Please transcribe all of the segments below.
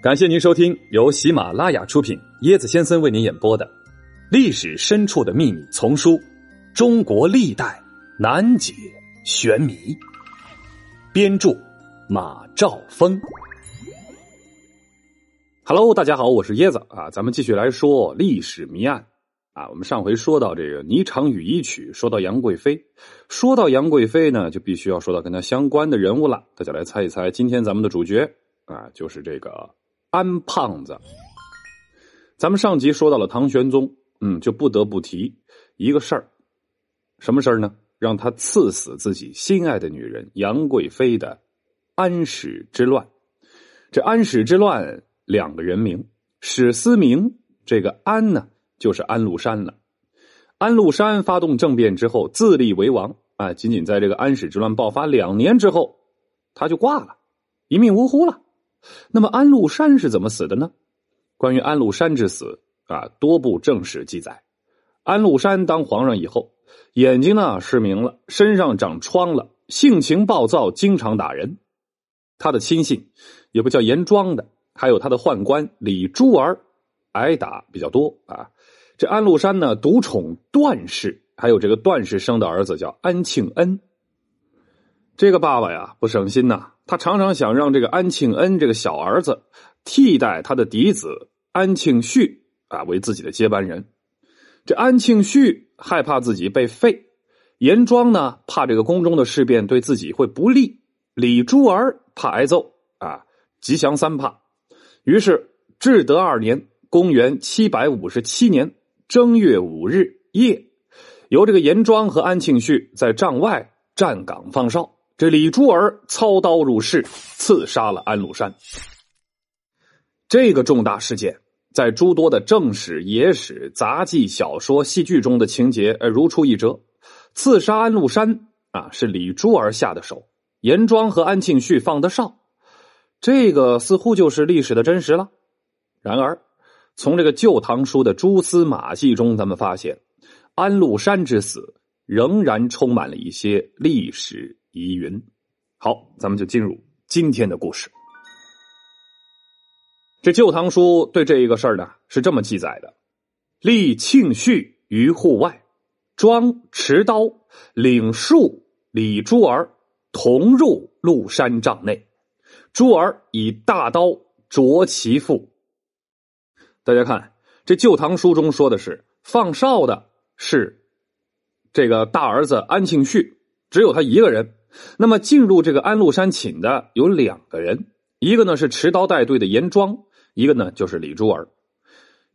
感谢您收听由喜马拉雅出品、椰子先生为您演播的《历史深处的秘密》丛书《中国历代难解玄谜》，编著马兆峰。Hello，大家好，我是椰子啊，咱们继续来说历史谜案啊。我们上回说到这个《霓裳羽衣曲》，说到杨贵妃，说到杨贵妃呢，就必须要说到跟她相关的人物了。大家来猜一猜，今天咱们的主角啊，就是这个。安胖子，咱们上集说到了唐玄宗，嗯，就不得不提一个事儿，什么事儿呢？让他赐死自己心爱的女人杨贵妃的安史之乱。这安史之乱两个人名，史思明，这个安呢，就是安禄山了。安禄山发动政变之后自立为王啊，仅仅在这个安史之乱爆发两年之后，他就挂了，一命呜呼了。那么安禄山是怎么死的呢？关于安禄山之死啊，多部正史记载，安禄山当皇上以后，眼睛呢失明了，身上长疮了，性情暴躁，经常打人。他的亲信有个叫严庄的，还有他的宦官李珠儿，挨打比较多啊。这安禄山呢，独宠段氏，还有这个段氏生的儿子叫安庆恩。这个爸爸呀，不省心呐。他常常想让这个安庆恩这个小儿子替代他的嫡子安庆绪啊为自己的接班人。这安庆绪害怕自己被废，严庄呢怕这个宫中的事变对自己会不利，李珠儿怕挨揍啊，吉祥三怕。于是至德二年（公元七百五十七年）正月五日夜，由这个严庄和安庆绪在帐外站岗放哨。这李珠儿操刀入室，刺杀了安禄山。这个重大事件，在诸多的正史、野史、杂记、小说、戏剧中的情节，呃，如出一辙。刺杀安禄山啊，是李珠儿下的手，严庄和安庆绪放的哨。这个似乎就是历史的真实了。然而，从这个《旧唐书》的蛛丝马迹中，咱们发现，安禄山之死仍然充满了一些历史。疑云，好，咱们就进入今天的故事。这《旧唐书》对这一个事儿呢是这么记载的：立庆绪于户外，庄持刀领戍李珠儿同入麓山帐内，珠儿以大刀啄其腹。大家看，这《旧唐书》中说的是放哨的是这个大儿子安庆绪，只有他一个人。那么进入这个安禄山寝的有两个人，一个呢是持刀带队的严庄，一个呢就是李珠儿。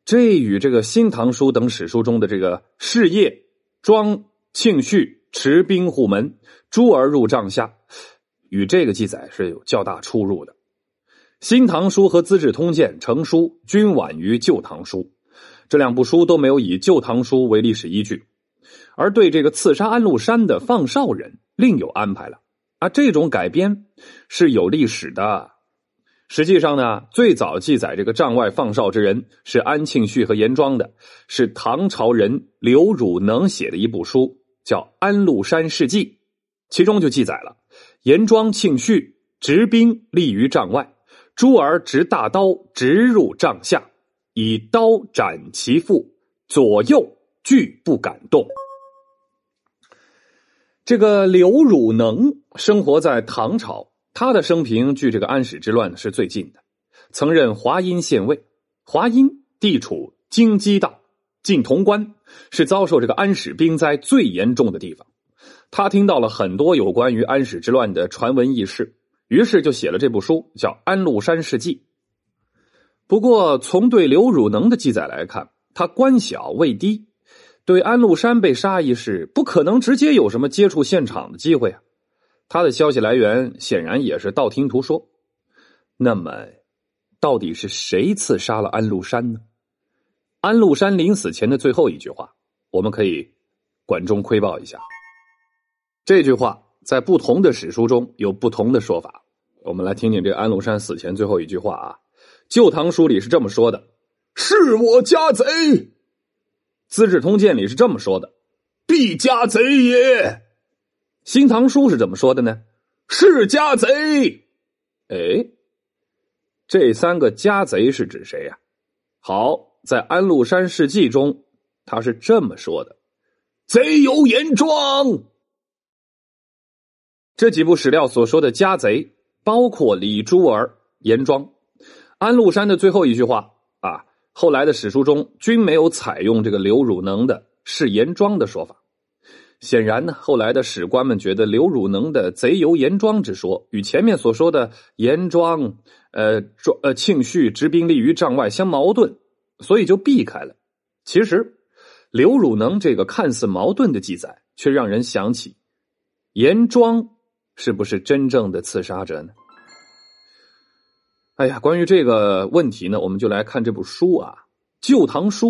这与这个《新唐书》等史书中的这个事业庄庆绪持兵护门，珠儿入帐下，与这个记载是有较大出入的。《新唐书》和《资治通鉴》成书均晚于《旧唐书》，这两部书都没有以《旧唐书》为历史依据，而对这个刺杀安禄山的放哨人。另有安排了啊！这种改编是有历史的。实际上呢，最早记载这个帐外放哨之人是安庆绪和严庄的，是唐朝人刘汝能写的一部书，叫《安禄山事记》，其中就记载了严庄、庆绪执兵立于帐外，珠儿执大刀直入帐下，以刀斩其腹，左右俱不敢动。这个刘汝能生活在唐朝，他的生平距这个安史之乱是最近的。曾任华阴县尉，华阴地处京畿道，近潼关，是遭受这个安史兵灾最严重的地方。他听到了很多有关于安史之乱的传闻轶事，于是就写了这部书，叫《安禄山事记》。不过，从对刘汝能的记载来看，他官小位低。对安禄山被杀一事，不可能直接有什么接触现场的机会啊！他的消息来源显然也是道听途说。那么，到底是谁刺杀了安禄山呢？安禄山临死前的最后一句话，我们可以管中窥豹一下。这句话在不同的史书中有不同的说法。我们来听听这安禄山死前最后一句话啊，《旧唐书》里是这么说的：“是我家贼。”《资治通鉴》里是这么说的：“必家贼也。”《新唐书》是怎么说的呢？“是家贼。”哎，这三个家贼是指谁呀？好，在《安禄山事迹》中，他是这么说的：“贼有严庄。”这几部史料所说的家贼，包括李珠儿、严庄。安禄山的最后一句话啊，后来的史书中均没有采用这个刘汝能的是严庄的说法。显然呢，后来的史官们觉得刘汝能的“贼由严庄”之说与前面所说的严庄、呃庄、呃庆绪执兵立于帐外相矛盾，所以就避开了。其实，刘汝能这个看似矛盾的记载，却让人想起严庄是不是真正的刺杀者呢？哎呀，关于这个问题呢，我们就来看这部书啊，《旧唐书》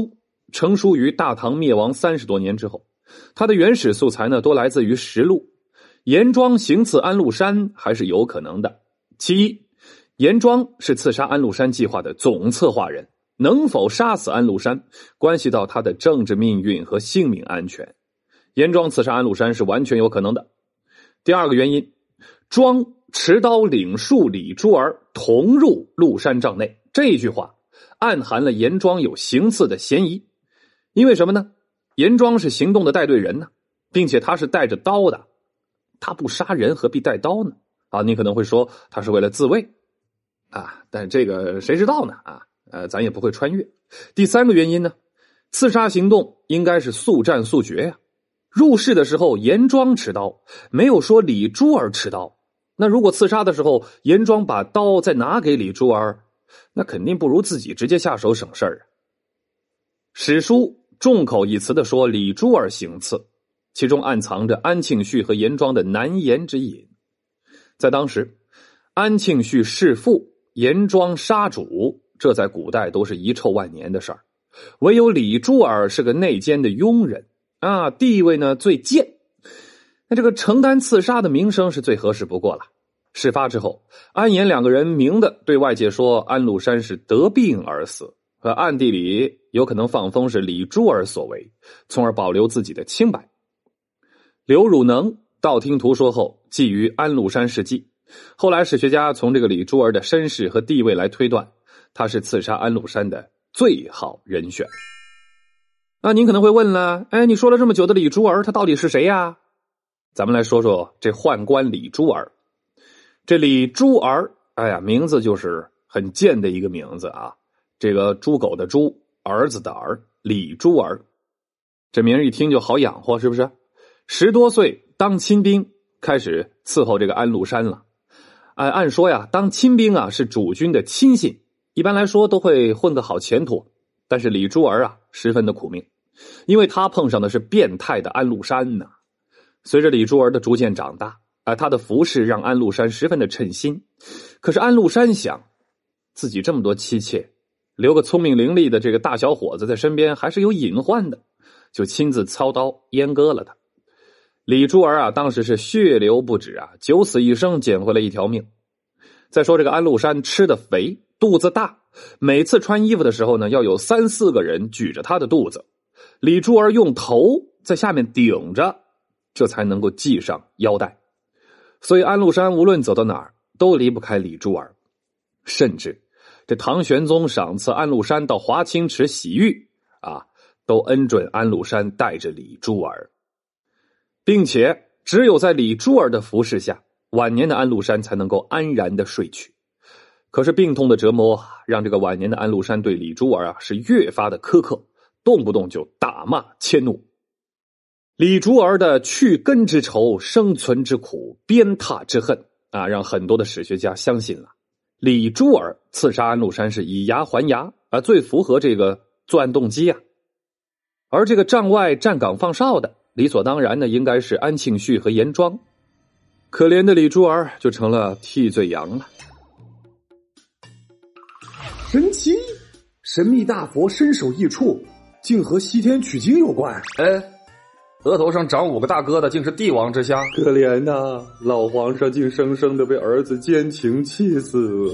成书于大唐灭亡三十多年之后。它的原始素材呢，多来自于实录。严庄行刺安禄山还是有可能的。其一，严庄是刺杀安禄山计划的总策划人，能否杀死安禄山，关系到他的政治命运和性命安全。严庄刺杀安禄山是完全有可能的。第二个原因，庄持刀领数李珠儿同入禄山帐内，这句话暗含了严庄有行刺的嫌疑。因为什么呢？严庄是行动的带队人呢，并且他是带着刀的，他不杀人何必带刀呢？啊，你可能会说他是为了自卫，啊，但这个谁知道呢？啊，呃，咱也不会穿越。第三个原因呢，刺杀行动应该是速战速决呀。入室的时候，严庄持刀，没有说李珠儿持刀。那如果刺杀的时候，严庄把刀再拿给李珠儿，那肯定不如自己直接下手省事儿啊。史书。众口一词的说李珠儿行刺，其中暗藏着安庆绪和严庄的难言之隐。在当时，安庆绪弑父，严庄杀主，这在古代都是遗臭万年的事儿。唯有李珠儿是个内奸的佣人啊，地位呢最贱，这个承担刺杀的名声是最合适不过了。事发之后，安严两个人明的对外界说安禄山是得病而死。和暗地里有可能放风是李珠儿所为，从而保留自己的清白。刘汝能道听途说后寄于安禄山事迹，后来史学家从这个李珠儿的身世和地位来推断，他是刺杀安禄山的最好人选。那您可能会问了，哎，你说了这么久的李珠儿，他到底是谁呀？咱们来说说这宦官李珠儿。这李珠儿，哎呀，名字就是很贱的一个名字啊。这个猪狗的猪，儿子的儿，李珠儿，这名一听就好养活，是不是？十多岁当亲兵，开始伺候这个安禄山了。按按说呀，当亲兵啊是主君的亲信，一般来说都会混个好前途。但是李珠儿啊，十分的苦命，因为他碰上的是变态的安禄山呢。随着李珠儿的逐渐长大，啊，他的服饰让安禄山十分的称心。可是安禄山想，自己这么多妻妾。留个聪明伶俐的这个大小伙子在身边还是有隐患的，就亲自操刀阉割了他。李珠儿啊，当时是血流不止啊，九死一生捡回了一条命。再说这个安禄山吃的肥，肚子大，每次穿衣服的时候呢，要有三四个人举着他的肚子，李珠儿用头在下面顶着，这才能够系上腰带。所以安禄山无论走到哪儿都离不开李珠儿，甚至。这唐玄宗赏赐安禄山到华清池洗浴啊，都恩准安禄山带着李珠儿，并且只有在李珠儿的服侍下，晚年的安禄山才能够安然的睡去。可是病痛的折磨让这个晚年的安禄山对李珠儿啊是越发的苛刻，动不动就打骂迁怒。李珠儿的去根之仇、生存之苦、鞭挞之恨啊，让很多的史学家相信了。李珠儿刺杀安禄山是以牙还牙啊，最符合这个作案动机呀。而这个帐外站岗放哨的，理所当然的应该是安庆绪和严庄。可怜的李珠儿就成了替罪羊了。神奇，神秘大佛身首异处，竟和西天取经有关。哎。额头上长五个大疙瘩，竟是帝王之相。可怜呐，老皇上竟生生的被儿子奸情气死。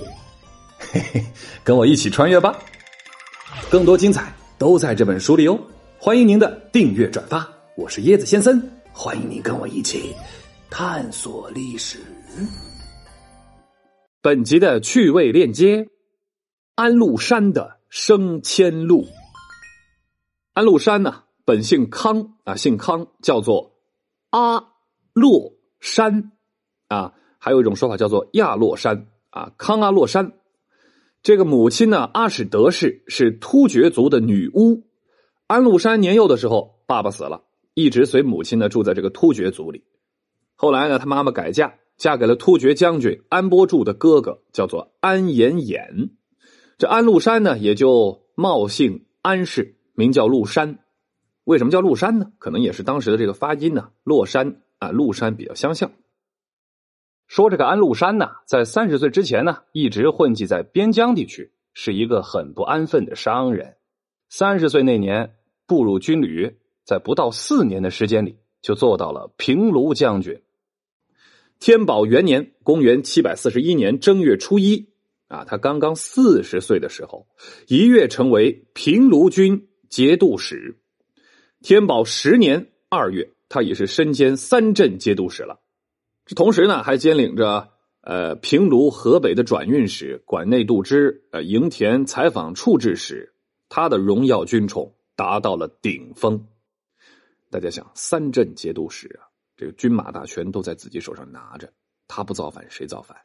嘿嘿，跟我一起穿越吧，更多精彩都在这本书里哦！欢迎您的订阅转发，我是椰子先生，欢迎您跟我一起探索历史。本集的趣味链接安禄山的升迁录。安禄山呢，本姓康啊，姓康，叫做阿洛山啊，还有一种说法叫做亚洛山啊，康阿洛山。这个母亲呢，阿史德氏是突厥族的女巫。安禄山年幼的时候，爸爸死了，一直随母亲呢住在这个突厥族里。后来呢，他妈妈改嫁，嫁给了突厥将军安波柱的哥哥，叫做安延衍。这安禄山呢，也就冒姓安氏，名叫禄山。为什么叫禄山呢？可能也是当时的这个发音呢，洛山啊，禄山比较相像。说这个安禄山呢，在三十岁之前呢，一直混迹在边疆地区，是一个很不安分的商人。三十岁那年步入军旅，在不到四年的时间里，就做到了平卢将军。天宝元年（公元七百四十一年）正月初一，啊，他刚刚四十岁的时候，一跃成为平卢军节度使。天宝十年二月，他已是身兼三镇节度使了。这同时呢，还兼领着呃平卢河北的转运使、管内度支、呃营田采访处置使，他的荣耀军宠达到了顶峰。大家想，三镇节度使啊，这个军马大权都在自己手上拿着，他不造反谁造反？